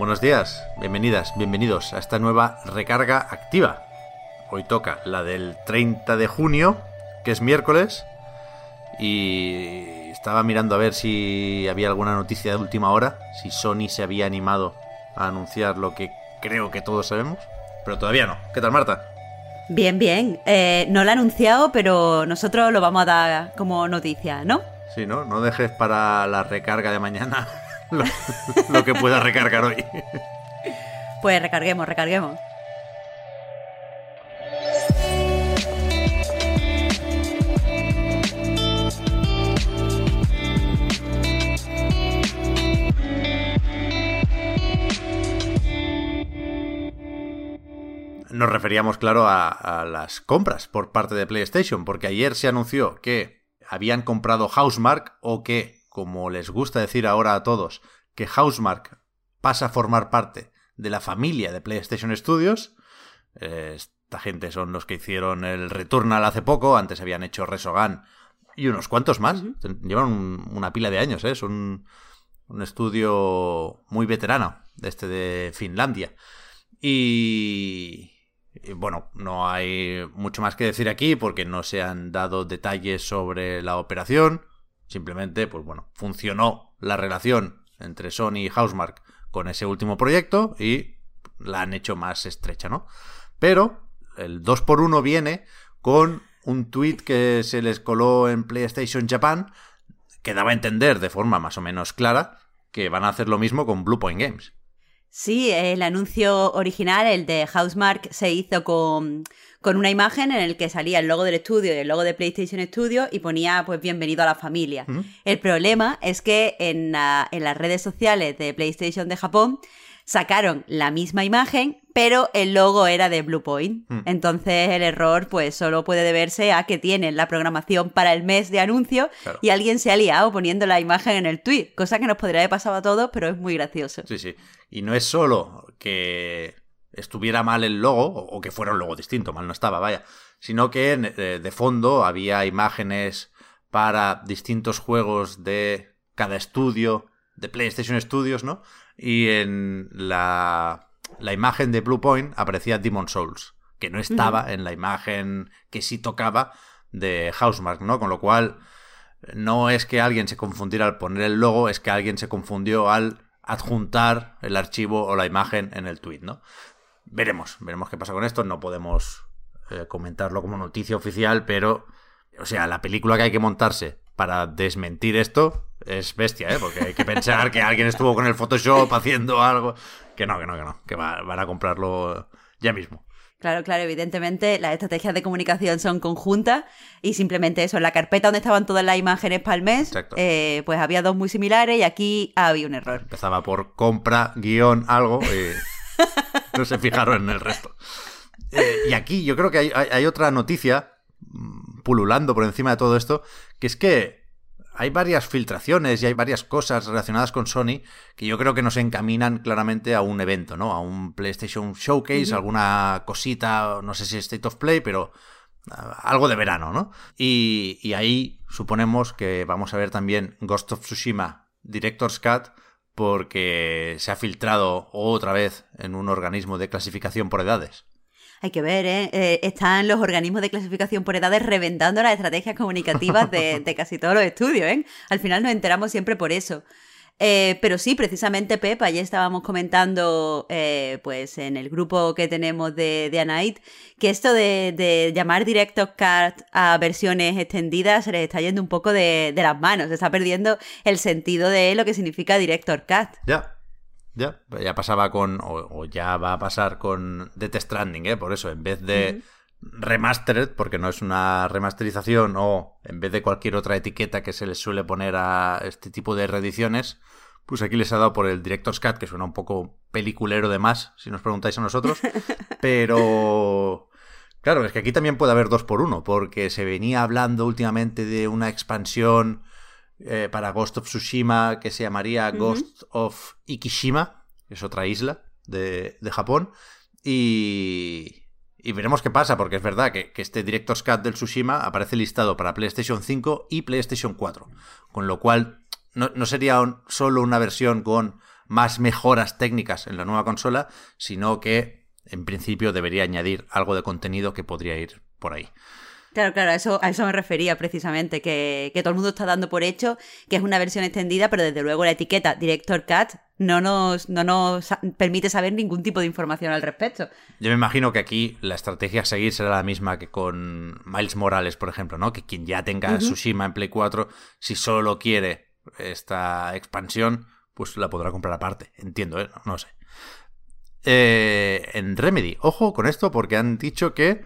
Buenos días, bienvenidas, bienvenidos a esta nueva recarga activa. Hoy toca la del 30 de junio, que es miércoles, y estaba mirando a ver si había alguna noticia de última hora, si Sony se había animado a anunciar lo que creo que todos sabemos, pero todavía no. ¿Qué tal, Marta? Bien, bien. Eh, no lo ha anunciado, pero nosotros lo vamos a dar como noticia, ¿no? Sí, ¿no? No dejes para la recarga de mañana lo, lo que pueda recargar hoy. Pues recarguemos, recarguemos. Nos referíamos, claro, a, a las compras por parte de PlayStation, porque ayer se anunció que habían comprado Housemark o que, como les gusta decir ahora a todos, que Housemark pasa a formar parte de la familia de PlayStation Studios. Eh, esta gente son los que hicieron el Returnal hace poco, antes habían hecho Resogun y unos cuantos más. Llevan un- una pila de años, ¿eh? Son un estudio muy veterano, de este de Finlandia. Y, y bueno, no hay mucho más que decir aquí porque no se han dado detalles sobre la operación. Simplemente, pues bueno, funcionó la relación entre Sony y Housemark con ese último proyecto y la han hecho más estrecha, ¿no? Pero el 2x1 viene con un tweet que se les coló en PlayStation Japan que daba a entender de forma más o menos clara que van a hacer lo mismo con Bluepoint Games. Sí, el anuncio original, el de Housemark, se hizo con, con una imagen en el que salía el logo del estudio y el logo de PlayStation Studio y ponía pues bienvenido a la familia. El problema es que en, en las redes sociales de PlayStation de Japón sacaron la misma imagen, pero el logo era de Bluepoint. Hmm. Entonces el error pues solo puede deberse a que tienen la programación para el mes de anuncio Claro. y alguien se ha liado poniendo la imagen en el tweet, cosa que nos podría haber pasado a todos, pero es muy gracioso. Sí, sí. Y no es solo que estuviera mal el logo, o que fuera un logo distinto, mal no estaba, vaya, sino que eh, de fondo había imágenes para distintos juegos de cada estudio, de PlayStation Studios, ¿no? Y en la, la imagen de Bluepoint aparecía Demon Souls, que no estaba en la imagen que sí tocaba de Housemark, ¿no? Con lo cual, no es que alguien se confundiera al poner el logo, es que alguien se confundió al adjuntar el archivo o la imagen en el tweet, ¿no? Veremos, veremos qué pasa con esto. No podemos eh, comentarlo como noticia oficial, pero, o sea, la película que hay que montarse para desmentir esto es bestia, ¿eh? Porque hay que pensar que alguien estuvo con el Photoshop haciendo algo. Que no, que no, que no, que va- van a comprarlo ya mismo. Claro, claro, evidentemente las estrategias de comunicación son conjuntas y simplemente eso, en la carpeta donde estaban todas las imágenes para el mes, eh, pues había dos muy similares y aquí había un error. Empezaba por compra, guion, algo, y no se fijaron en el resto. Eh, y aquí yo creo que hay, hay- hay otra noticia mm, pululando por encima de todo esto, que es que hay varias filtraciones y hay varias cosas relacionadas con Sony que yo creo que nos encaminan claramente a un evento, ¿no? A un PlayStation Showcase, alguna cosita, no sé si State of Play, pero ah, algo de verano, ¿no? Y, y ahí suponemos que vamos a ver también Ghost of Tsushima Director's Cut porque se ha filtrado otra vez en un organismo de clasificación por edades. Hay que ver, ¿eh? Eh, están los organismos de clasificación por edades reventando las estrategias comunicativas de, de casi todos los estudios, ¿eh? Al final nos enteramos siempre por eso. Eh, pero sí, precisamente, Pep, ayer estábamos comentando, eh, pues en el grupo que tenemos de, de Anait, que esto de, de llamar Director's Cut a versiones extendidas se les está yendo un poco de, de las manos, se está perdiendo el sentido de lo que significa Director's Cut. Ya, ya, ya pasaba con, o, o ya va a pasar con Death Stranding, ¿eh? Por eso, en vez de remastered, porque no es una remasterización o en vez de cualquier otra etiqueta que se les suele poner a este tipo de reediciones, pues aquí les ha dado por el Director's Cut, que suena un poco peliculero de más, si nos preguntáis a nosotros, pero... Claro, es que aquí también puede haber dos por uno, porque se venía hablando últimamente de una expansión eh, para Ghost of Tsushima que se llamaría Ghost of Ikishima, que es otra isla de, de Japón, y, y veremos qué pasa, porque es verdad que, este Director's Cut del Tsushima aparece listado para PlayStation 5 y PlayStation 4. Con lo cual, no, sería solo una versión con más mejoras técnicas en la nueva consola, sino que en principio debería añadir algo de contenido que podría ir por ahí. Claro, claro, a eso, a eso me refería precisamente, que, todo el mundo está dando por hecho que es una versión extendida, pero desde luego la etiqueta Director Cut no nos, no nos permite saber ningún tipo de información al respecto. Yo me imagino que aquí la estrategia a seguir será la misma que con Miles Morales, por ejemplo, ¿no? Que quien ya tenga Tsushima en Play 4, si solo quiere esta expansión, pues la podrá comprar aparte. Entiendo, ¿eh? No, sé. Eh, en Remedy, ojo con esto porque han dicho que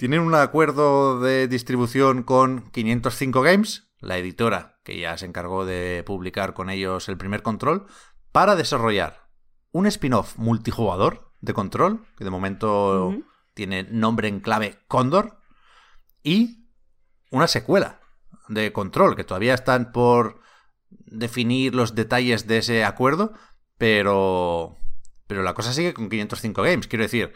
tienen un acuerdo de distribución con 505 Games, la editora que ya se encargó de publicar con ellos el primer control, para desarrollar un spin-off multijugador de control, que de momento tiene nombre en clave Condor, y una secuela de control, que todavía están por definir los detalles de ese acuerdo, pero, pero la cosa sigue con 505 Games, quiero decir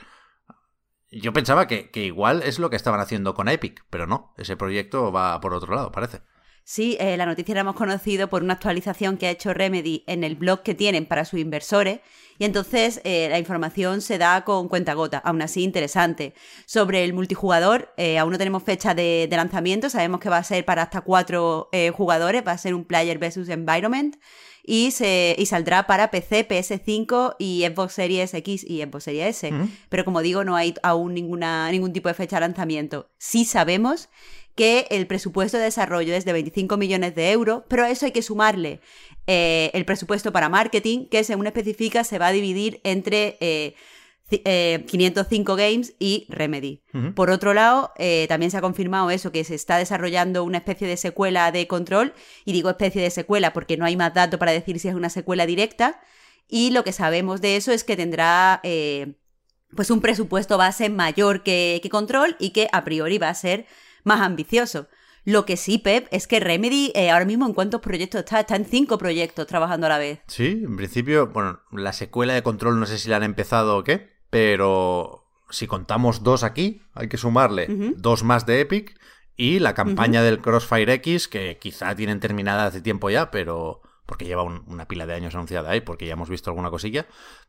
yo pensaba que, igual es lo que estaban haciendo con Epic, pero no, ese proyecto va por otro lado, parece. Sí, eh, la noticia la hemos conocido por una actualización que ha hecho Remedy en el blog que tienen para sus inversores y entonces eh, la información se da con cuenta gota, aún así interesante. Sobre el multijugador, eh, aún no tenemos fecha de, de, lanzamiento, sabemos que va a ser para hasta cuatro jugadores, va a ser un player versus environment y, se, y saldrá para PC, PS5 y Xbox Series X y Xbox Series S. Pero como digo, no hay aún ninguna, ningún tipo de fecha de lanzamiento. Sí sabemos que el presupuesto de desarrollo es de 25 millones de euros, pero a eso hay que sumarle eh, el presupuesto para marketing, que según especifica se va a dividir entre eh, 505 eh, Games y Remedy. Por otro lado, eh, también se ha confirmado eso, que se está desarrollando una especie de secuela de Control, y digo especie de secuela porque no hay más datos para decir si es una secuela directa, y lo que sabemos de eso es que tendrá eh, pues un presupuesto base mayor que, Control y que a priori va a ser más ambicioso. Lo que sí, Pep, es que Remedy ahora mismo en cuántos proyectos está, está en cinco proyectos trabajando a la vez. Sí, en principio, bueno, la secuela de Control no sé si la han empezado o qué, pero si contamos dos aquí, hay que sumarle dos más de Epic y la campaña del Crossfire X, que quizá tienen terminada hace tiempo ya, pero porque lleva una pila de años anunciada ahí, porque ya hemos visto alguna cosilla.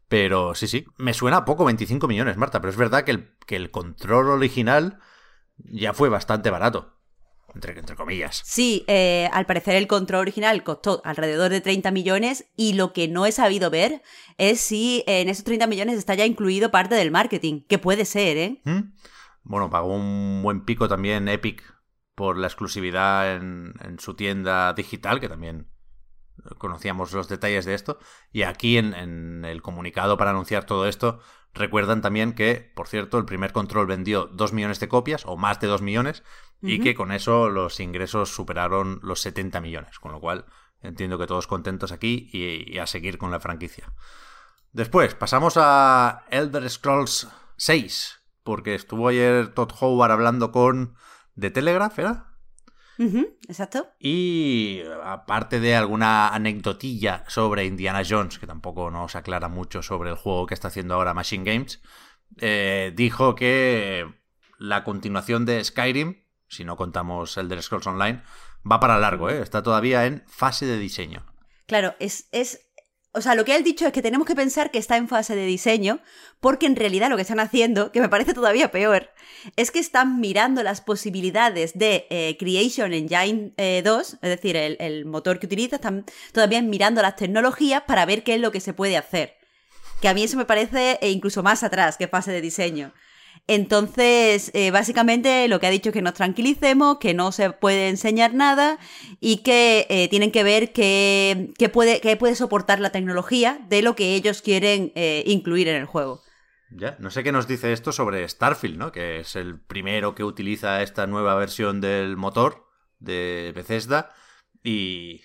Pero sí, sí, me suena a poco 25 millones, Marta, pero es verdad que el, que el control original ya fue bastante barato entre, comillas. Sí, eh, al parecer el control original costó alrededor de 30 millones y lo que no he sabido ver es si en esos 30 millones está ya incluido parte del marketing, que puede ser, ¿eh? ¿Mm? Bueno, pagó un buen pico también Epic por la exclusividad en, su tienda digital, que también conocíamos los detalles de esto. Y aquí en, en, el comunicado para anunciar todo esto, recuerdan también que, por cierto, el primer control vendió 2 millones de copias, o más de 2 millones, y que con eso los ingresos superaron los 70 millones, con lo cual entiendo que todos contentos aquí y, a seguir con la franquicia. Después, pasamos a Elder Scrolls 6, porque estuvo ayer Todd Howard hablando con The Telegraph, ¿era? Exacto. Y aparte de alguna anecdotilla sobre Indiana Jones, que tampoco nos aclara mucho sobre el juego que está haciendo ahora Machine Games, eh, dijo que la continuación de Skyrim si no contamos el de Scrolls Online, va para largo, ¿eh? está todavía en fase de diseño. Claro, es, es o sea, lo que él dicho es que tenemos que pensar que está en fase de diseño, porque en realidad lo que están haciendo, que me parece todavía peor, es que están mirando las posibilidades de eh, Creation Engine 2, eh, es decir, el, el, motor que utiliza, están todavía mirando las tecnologías para ver qué es lo que se puede hacer. Que a mí eso me parece incluso más atrás que fase de diseño. Entonces, eh, básicamente lo que ha dicho es que nos tranquilicemos, que no se puede enseñar nada y que eh, tienen que ver qué puede, puede soportar la tecnología de lo que ellos quieren eh, incluir en el juego. Ya, no sé qué nos dice esto sobre Starfield, ¿no? Que es el primero que utiliza esta nueva versión del motor de Bethesda y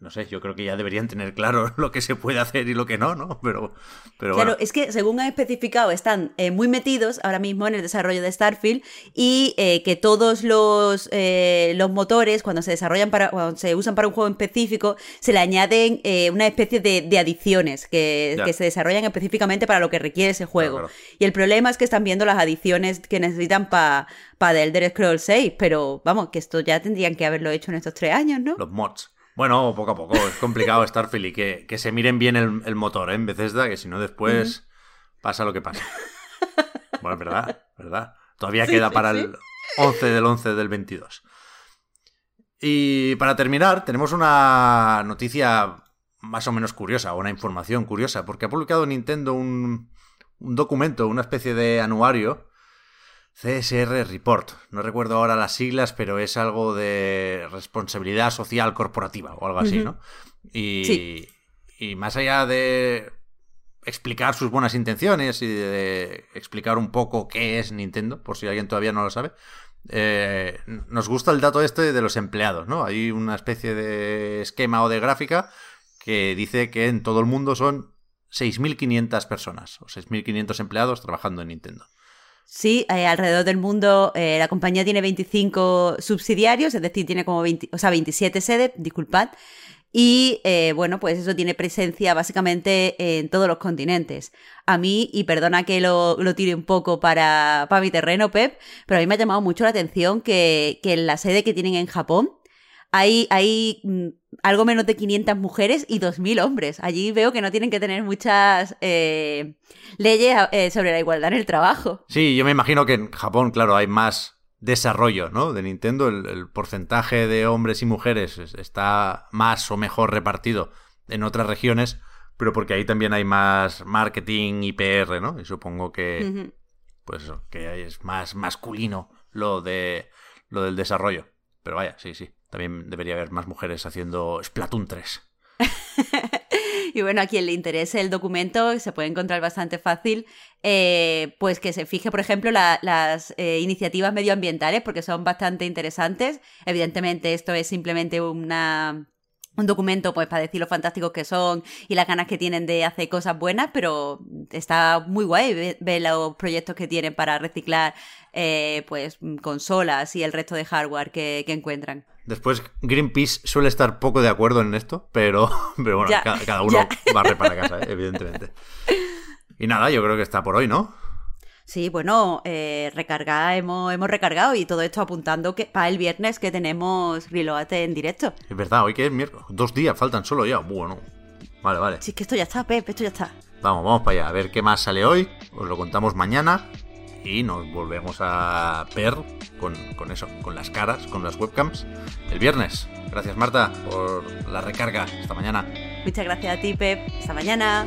no sé, yo creo que ya deberían tener claro lo que se puede hacer y lo que no, ¿no? Pero, pero claro, es que según han especificado, están eh, muy metidos ahora mismo en el desarrollo de Starfield y eh, que todos los, eh, los motores, cuando se desarrollan para, cuando se usan para un juego específico, se le añaden una especie de, adiciones que, que, se desarrollan específicamente para lo que requiere ese juego. Y el problema es que están viendo las adiciones que necesitan para pa The Elder Scrolls 6, pero vamos, que esto ya tendrían que haberlo hecho en estos tres años, ¿no? Los mods. Bueno, poco a poco. Es complicado Starfield y que, que se miren bien el, motor, ¿eh? En Bethesda, que si no después pasa lo que pasa. Bueno, es verdad, verdad. Todavía queda para el 11 del 11 del 22. Y para terminar, tenemos una noticia más o menos curiosa, o una información curiosa, porque ha publicado Nintendo un, un documento, una especie de anuario CSR Report. No recuerdo ahora las siglas, pero es algo de responsabilidad social corporativa o algo así, ¿no? Y, y más allá de explicar sus buenas intenciones y de explicar un poco qué es Nintendo, por si alguien todavía no lo sabe, eh, nos gusta el dato este de los empleados, ¿no? Hay una especie de esquema o de gráfica que dice que en todo el mundo son 6.500 personas o 6.500 empleados trabajando en Nintendo. Sí, eh, alrededor del mundo eh, la compañía tiene 25 subsidiarios, es decir, tiene como 20, o sea, 27 sedes, disculpad. Y eh, bueno, pues eso tiene presencia básicamente en todos los continentes. A mí, y perdona que lo, lo tire un poco para, para mi terreno, Pep, pero a mí me ha llamado mucho la atención que, que la sede que tienen en Japón, hay, hay mm, algo menos de 500 mujeres y 2.000 hombres. Allí veo que no tienen que tener muchas eh, leyes eh, sobre la igualdad en el trabajo. Sí, yo me imagino que en Japón, claro, hay más desarrollo ¿no? de Nintendo. El, porcentaje de hombres y mujeres está más o mejor repartido en otras regiones, pero porque ahí también hay más marketing y PR, ¿no? Y supongo que, pues eso, que es más masculino lo, de, lo del desarrollo. Pero vaya, sí, sí. También debería haber más mujeres haciendo Splatoon 3. y bueno, a quien le interese el documento, se puede encontrar bastante fácil, eh, pues que se fije, por ejemplo, las eh, iniciativas medioambientales, porque son bastante interesantes. Evidentemente, esto es simplemente una un documento pues para decir lo fantásticos que son y las ganas que tienen de hacer cosas buenas, pero está muy guay ver, los proyectos que tienen para reciclar eh, pues consolas y el resto de hardware que, encuentran. Después Greenpeace suele estar poco de acuerdo en esto, pero, pero bueno, cada, uno barre para casa, ¿eh? evidentemente. Y nada, yo creo que está por hoy, ¿no? Sí, bueno, eh, recargar, hemos, hemos recargado y todo esto apuntando que para el viernes que tenemos Reload en directo. Es verdad, hoy que es miércoles, dos días faltan solo ya. Bueno, vale, vale. Sí, que esto ya está, Pep, esto ya está. Vamos, vamos para allá, a ver qué más sale hoy, os lo contamos mañana y nos volvemos a ver con, con eso, con las caras, con las webcams, el viernes. Gracias Marta por la recarga. Hasta mañana. Muchas gracias a ti, Pep. Hasta mañana.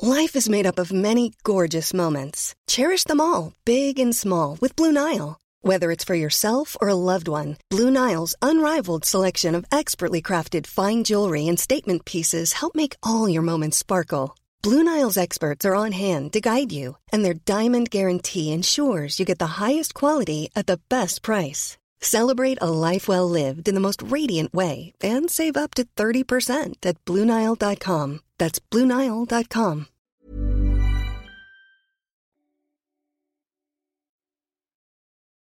Life is made up of many gorgeous moments. Cherish them all, big and small, with Blue Nile. Whether it's for yourself or a loved one, Blue Nile's unrivaled selection of expertly crafted fine jewelry and statement pieces help make all your moments sparkle. Blue Nile's experts are on hand to guide you, and their diamond guarantee ensures you get the highest quality at the best price. Celebrate a life well lived in the most radiant way and save up to 30% at BlueNile.com. That's BlueNile.com.